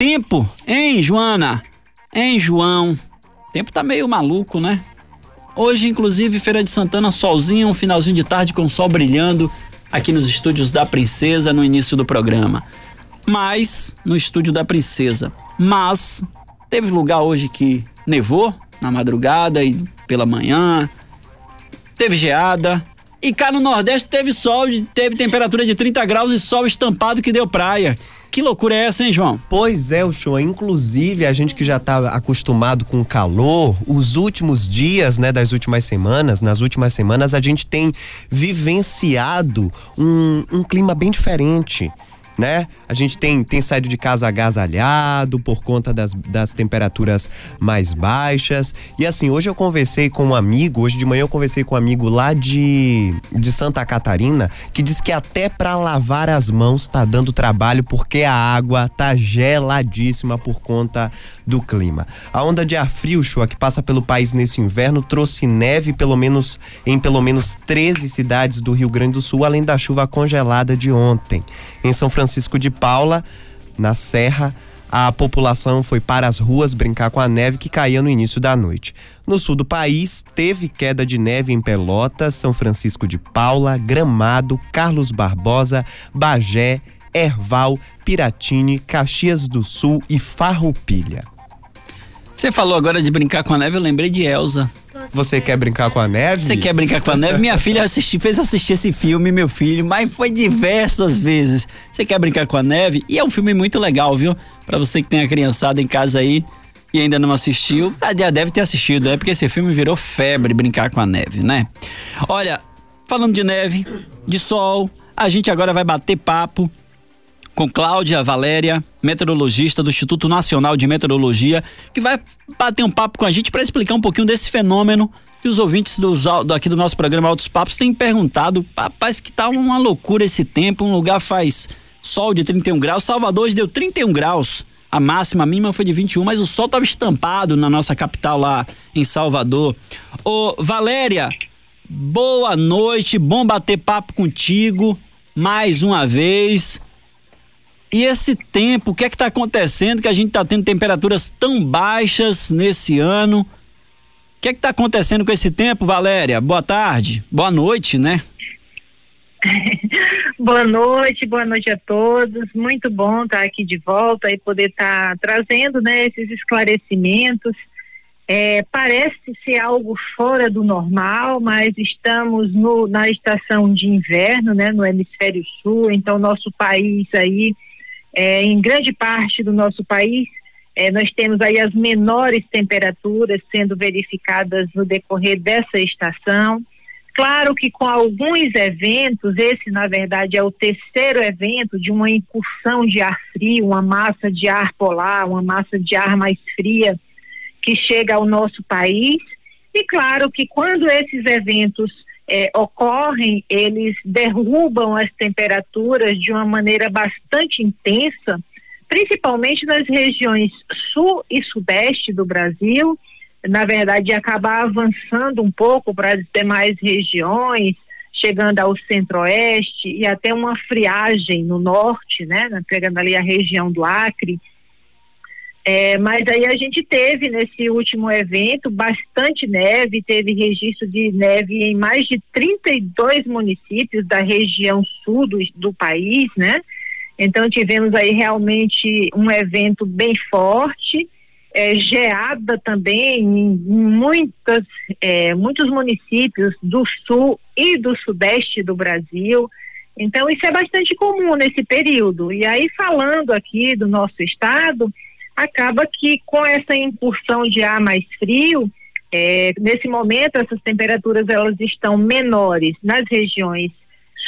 Tempo, hein, Joana? Hein, João? Tempo tá meio maluco, né? Hoje, inclusive, Feira de Santana, solzinho, um finalzinho de tarde com o sol brilhando aqui nos estúdios da Princesa no início do programa. Mas, no estúdio da Princesa. Mas, teve lugar hoje que nevou na madrugada e pela manhã, teve geada. E cá no Nordeste teve sol, teve temperatura de 30 graus e sol estampado que deu praia. Que loucura é essa, hein, João? Pois é, o show. Inclusive, a gente que já tá acostumado com o calor, os últimos dias, né, das últimas semanas, nas últimas semanas, a gente tem vivenciado um, um clima bem diferente né? A gente tem, tem saído de casa agasalhado por conta das, das temperaturas mais baixas. E assim, hoje eu conversei com um amigo, hoje de manhã eu conversei com um amigo lá de, de Santa Catarina, que diz que até para lavar as mãos tá dando trabalho porque a água tá geladíssima por conta do clima. A onda de ar frio, que passa pelo país nesse inverno, trouxe neve pelo menos em pelo menos 13 cidades do Rio Grande do Sul, além da chuva congelada de ontem. Em São Francisco de Paula, na Serra, a população foi para as ruas brincar com a neve que caía no início da noite. No sul do país, teve queda de neve em Pelotas, São Francisco de Paula, Gramado, Carlos Barbosa, Bagé, Erval, Piratini, Caxias do Sul e Farroupilha. Você falou agora de brincar com a neve, eu lembrei de Elsa. Você quer brincar com a neve? Você quer brincar com a neve? Minha filha assisti, fez assistir esse filme, meu filho, mas foi diversas vezes. Você quer brincar com a neve? E é um filme muito legal, viu? Para você que tem a criançada em casa aí e ainda não assistiu, já deve ter assistido, é porque esse filme virou febre brincar com a neve, né? Olha, falando de neve, de sol, a gente agora vai bater papo com Cláudia Valéria, meteorologista do Instituto Nacional de Meteorologia, que vai bater um papo com a gente para explicar um pouquinho desse fenômeno que os ouvintes do, do, aqui do nosso programa Altos Papos têm perguntado. Rapaz, que tá uma loucura esse tempo, um lugar faz sol de 31 graus, Salvador hoje deu 31 graus. A máxima, a mínima foi de 21, mas o sol estava estampado na nossa capital lá em Salvador. Ô, Valéria, boa noite, bom bater papo contigo mais uma vez. E esse tempo, o que é que está acontecendo que a gente está tendo temperaturas tão baixas nesse ano? O que é que está acontecendo com esse tempo, Valéria? Boa tarde, boa noite, né? boa noite, boa noite a todos. Muito bom estar aqui de volta e poder estar trazendo né, esses esclarecimentos. É, parece ser algo fora do normal, mas estamos no, na estação de inverno, né, no hemisfério sul, então nosso país aí é, em grande parte do nosso país, é, nós temos aí as menores temperaturas sendo verificadas no decorrer dessa estação. Claro que com alguns eventos, esse na verdade é o terceiro evento de uma incursão de ar frio, uma massa de ar polar, uma massa de ar mais fria que chega ao nosso país. E claro que quando esses eventos é, ocorrem, eles derrubam as temperaturas de uma maneira bastante intensa, principalmente nas regiões sul e sudeste do Brasil. Na verdade, acabar avançando um pouco para as demais regiões, chegando ao centro-oeste e até uma friagem no norte, né, pegando ali a região do Acre é, mas aí a gente teve nesse último evento bastante neve, teve registro de neve em mais de 32 municípios da região sul do, do país, né? Então tivemos aí realmente um evento bem forte, é, geada também em muitas, é, muitos municípios do sul e do sudeste do Brasil. Então isso é bastante comum nesse período. E aí falando aqui do nosso estado, acaba que com essa incursão de ar mais frio, é, nesse momento essas temperaturas elas estão menores nas regiões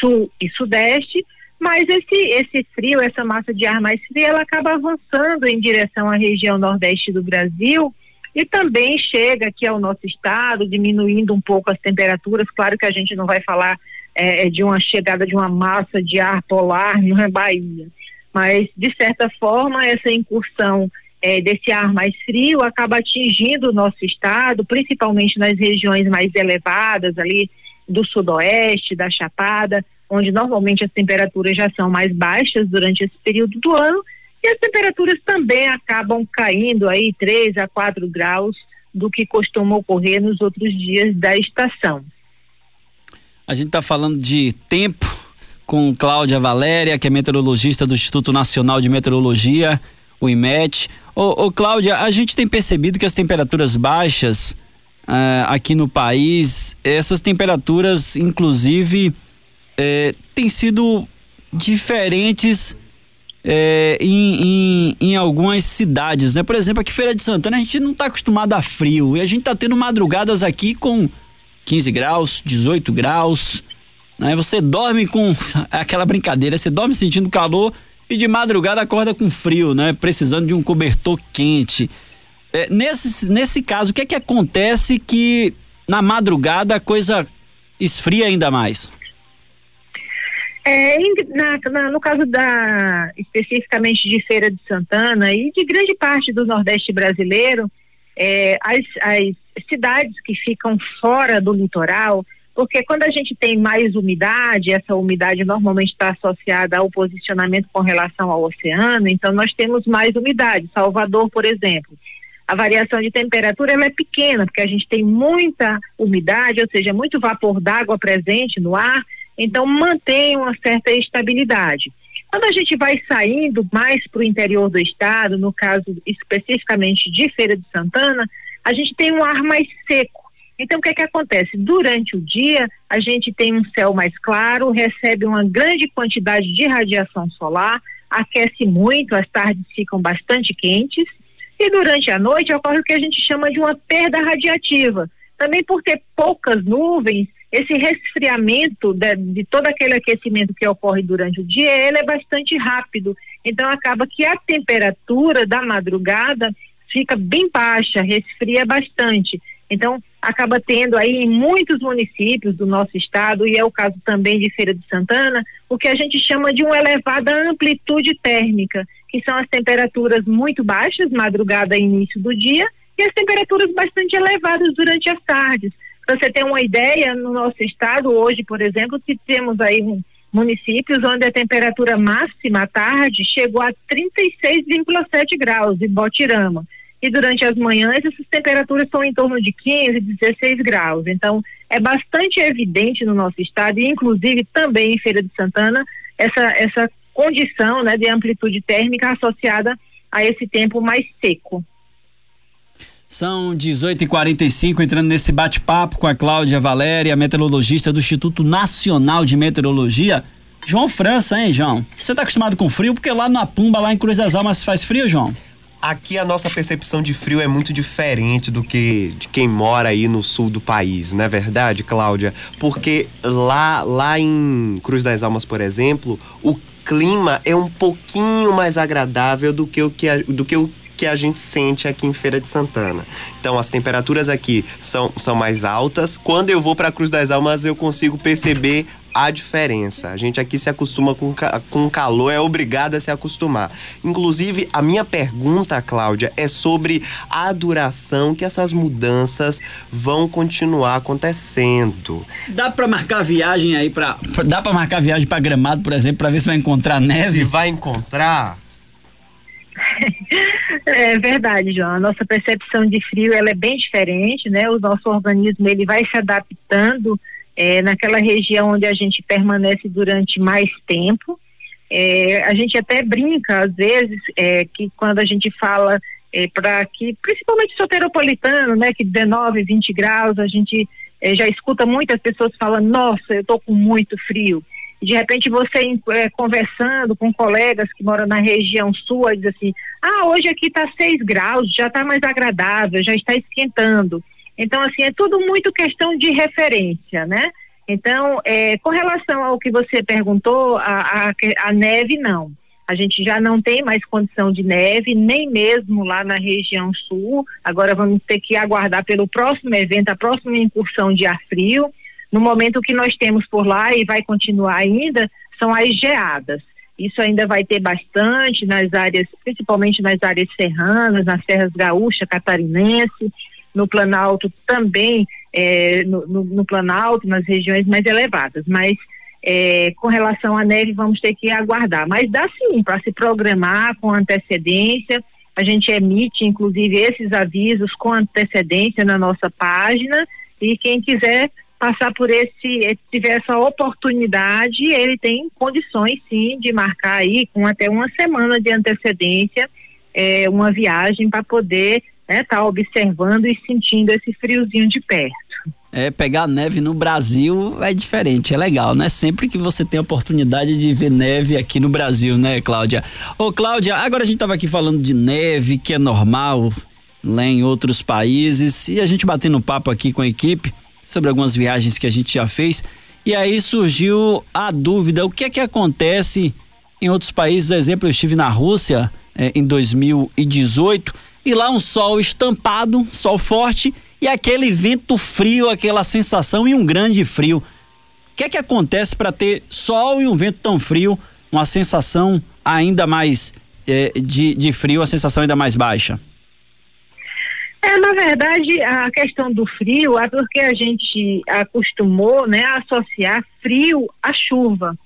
sul e sudeste, mas esse, esse frio, essa massa de ar mais fria, ela acaba avançando em direção à região nordeste do Brasil e também chega aqui ao nosso estado, diminuindo um pouco as temperaturas. Claro que a gente não vai falar é, de uma chegada de uma massa de ar polar na Bahia, mas de certa forma essa incursão é, desse ar mais frio acaba atingindo o nosso estado, principalmente nas regiões mais elevadas ali do sudoeste, da Chapada, onde normalmente as temperaturas já são mais baixas durante esse período do ano, e as temperaturas também acabam caindo aí 3 a 4 graus do que costuma ocorrer nos outros dias da estação. A gente está falando de tempo com Cláudia Valéria, que é meteorologista do Instituto Nacional de Meteorologia, o IMET. Ô, ô Cláudia, a gente tem percebido que as temperaturas baixas uh, aqui no país, essas temperaturas, inclusive, uh, têm sido diferentes é, em, em, em, algumas cidades, né? Por exemplo, aqui Feira de Santana a gente não está acostumado a frio e a gente está tendo madrugadas aqui com 15 graus, 18 graus, né? Você dorme com aquela brincadeira, você dorme sentindo calor e de madrugada acorda com frio, né? Precisando de um cobertor quente. É, nesse, nesse caso, o que é que acontece que na madrugada a coisa esfria ainda mais? É, na, na, no caso da especificamente de Feira de Santana e de grande parte do Nordeste brasileiro, é, as, as cidades que ficam fora do litoral, porque quando a gente tem mais umidade, essa umidade normalmente está associada ao posicionamento com relação ao oceano, então nós temos mais umidade. Salvador, por exemplo, a variação de temperatura ela é pequena, porque a gente tem muita umidade, ou seja, muito vapor d'água presente no ar, então mantém uma certa estabilidade. Quando a gente vai saindo mais para o interior do estado, no caso especificamente de Feira de Santana, a gente tem um ar mais seco. Então, o que é que acontece? Durante o dia, a gente tem um céu mais claro, recebe uma grande quantidade de radiação solar, aquece muito, as tardes ficam bastante quentes, e durante a noite ocorre o que a gente chama de uma perda radiativa. Também por ter poucas nuvens, esse resfriamento de, de, todo aquele aquecimento que ocorre durante o dia, ele é bastante rápido. Então acaba que a temperatura da madrugada fica bem baixa, resfria bastante. Então acaba tendo aí em muitos municípios do nosso estado, e é o caso também de Feira de Santana, o que a gente chama de uma elevada amplitude térmica, que são as temperaturas muito baixas, madrugada e início do dia, e as temperaturas bastante elevadas durante as tardes. Para você ter uma ideia, no nosso estado, hoje, por exemplo, temos aí municípios onde a temperatura máxima à tarde chegou a 36,7 graus em Botirama. E durante as manhãs, essas temperaturas estão em torno de 15, 16 graus. Então, é bastante evidente no nosso estado, e inclusive também em Feira de Santana, essa, essa condição né, de amplitude térmica associada a esse tempo mais seco. São 18h45, entrando nesse bate-papo com a Cláudia Valéria, meteorologista do Instituto Nacional de Meteorologia. João França, hein, João? Você está acostumado com frio? Porque lá na Pumba, lá em Cruz das Almas, faz frio, João? Aqui a nossa percepção de frio é muito diferente do que de quem mora aí no sul do país, não é verdade, Cláudia? Porque lá, lá em Cruz das Almas, por exemplo, o clima é um pouquinho mais agradável do que o que, do que o que a gente sente aqui em Feira de Santana. Então as temperaturas aqui são, são mais altas. Quando eu vou para Cruz das Almas, eu consigo perceber a diferença. A gente aqui se acostuma com, com calor, é obrigado a se acostumar. Inclusive, a minha pergunta, Cláudia, é sobre a duração que essas mudanças vão continuar acontecendo. Dá para marcar viagem aí para dá para marcar viagem para Gramado, por exemplo, para ver se vai encontrar neve? Se vai encontrar, é verdade, João. A nossa percepção de frio ela é bem diferente, né? O nosso organismo ele vai se adaptando é, naquela região onde a gente permanece durante mais tempo. É, a gente até brinca às vezes é, que quando a gente fala é, para que, principalmente soteropolitano, né, que 19, 20 graus, a gente é, já escuta muitas pessoas falando, nossa, eu tô com muito frio de repente você é, conversando com colegas que moram na região sul, diz assim, ah, hoje aqui está 6 graus, já está mais agradável, já está esquentando. Então, assim, é tudo muito questão de referência, né? Então, é, com relação ao que você perguntou, a, a, a neve, não. A gente já não tem mais condição de neve, nem mesmo lá na região sul. Agora vamos ter que aguardar pelo próximo evento, a próxima incursão de ar frio. No momento que nós temos por lá e vai continuar ainda são as geadas. Isso ainda vai ter bastante nas áreas, principalmente nas áreas serranas, nas serras gaúcha, catarinense, no Planalto também, é, no, no, no, Planalto, nas regiões mais elevadas. Mas É, com relação à neve, vamos ter que aguardar. Mas dá sim para se programar com antecedência. A gente emite, inclusive, esses avisos com antecedência na nossa página. E quem quiser passar por esse, tiver essa oportunidade, ele tem condições sim de marcar aí com até uma semana de antecedência é, uma viagem para poder estar né, tá observando e sentindo esse friozinho de perto. É, pegar neve no Brasil é diferente, é legal, né? Sempre que você tem a oportunidade de ver neve aqui no Brasil, né, Cláudia? Ô, Cláudia, agora a gente tava aqui falando de neve, que é normal lá em outros países, e a gente batendo papo aqui com a equipe sobre algumas viagens que a gente já fez, e aí surgiu a dúvida, o que é que acontece em outros países? Exemplo, eu estive na Rússia é, em 2018, e lá um sol estampado, sol forte, e aquele vento frio, aquela sensação e um grande frio. O que é que acontece para ter sol e um vento tão frio, uma sensação ainda mais é, de, de frio, a sensação ainda mais baixa? É, na verdade, a questão do frio é porque a gente acostumou né, a associar frio à chuva.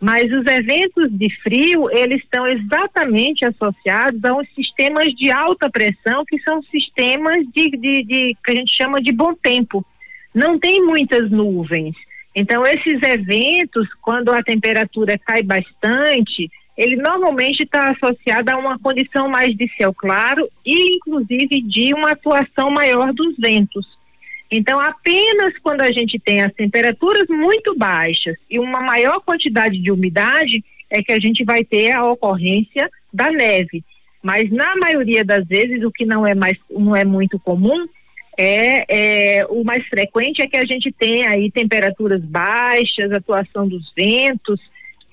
Mas os eventos de frio, eles estão exatamente associados a uns sistemas de alta pressão, que são sistemas de, de, de que a gente chama de bom tempo. Não tem muitas nuvens. Então, esses eventos, quando a temperatura cai bastante, ele normalmente está associado a uma condição mais de céu claro e, inclusive, de uma atuação maior dos ventos. Então, apenas quando a gente tem as temperaturas muito baixas e uma maior quantidade de umidade é que a gente vai ter a ocorrência da neve. Mas na maioria das vezes, o que não é mais não é muito comum é, é o mais frequente é que a gente tem aí temperaturas baixas, atuação dos ventos,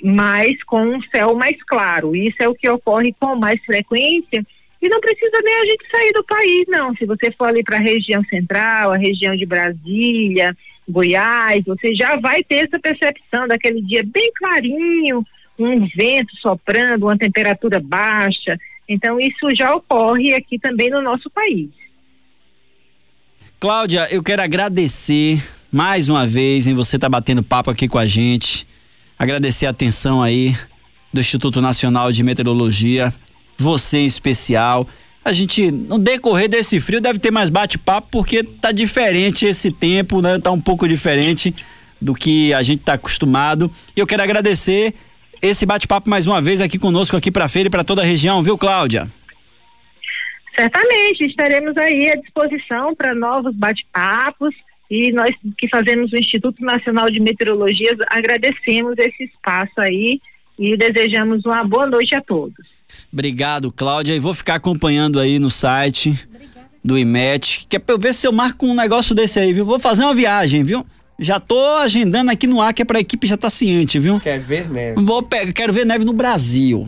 mas com um céu mais claro. Isso é o que ocorre com mais frequência e não precisa nem a gente sair do país, não. Se você for ali para a região central, a região de Brasília, Goiás, você já vai ter essa percepção daquele dia bem clarinho, um vento soprando, uma temperatura baixa. Então, isso já ocorre aqui também no nosso país. Cláudia, eu quero agradecer mais uma vez em você estar tá batendo papo aqui com a gente. Agradecer a atenção aí do Instituto Nacional de Meteorologia você em especial. A gente, no decorrer desse frio, deve ter mais bate-papo, porque tá diferente esse tempo, né? Tá um pouco diferente do que a gente tá acostumado. E eu quero agradecer esse bate-papo mais uma vez aqui conosco, aqui pra feira e pra toda a região, viu, Cláudia? Certamente, estaremos aí à disposição para novos bate-papos e nós que fazemos o Instituto Nacional de Meteorologia agradecemos esse espaço aí e desejamos uma boa noite a todos. Obrigado, Cláudia. E vou ficar acompanhando aí no site Obrigada. do IMET, que é pra eu ver se eu marco um negócio desse aí, viu? Vou fazer uma viagem, viu? Já tô agendando aqui no ar, que é pra equipe já tá ciente, viu? Quer ver neve? Vou, quero ver neve no Brasil.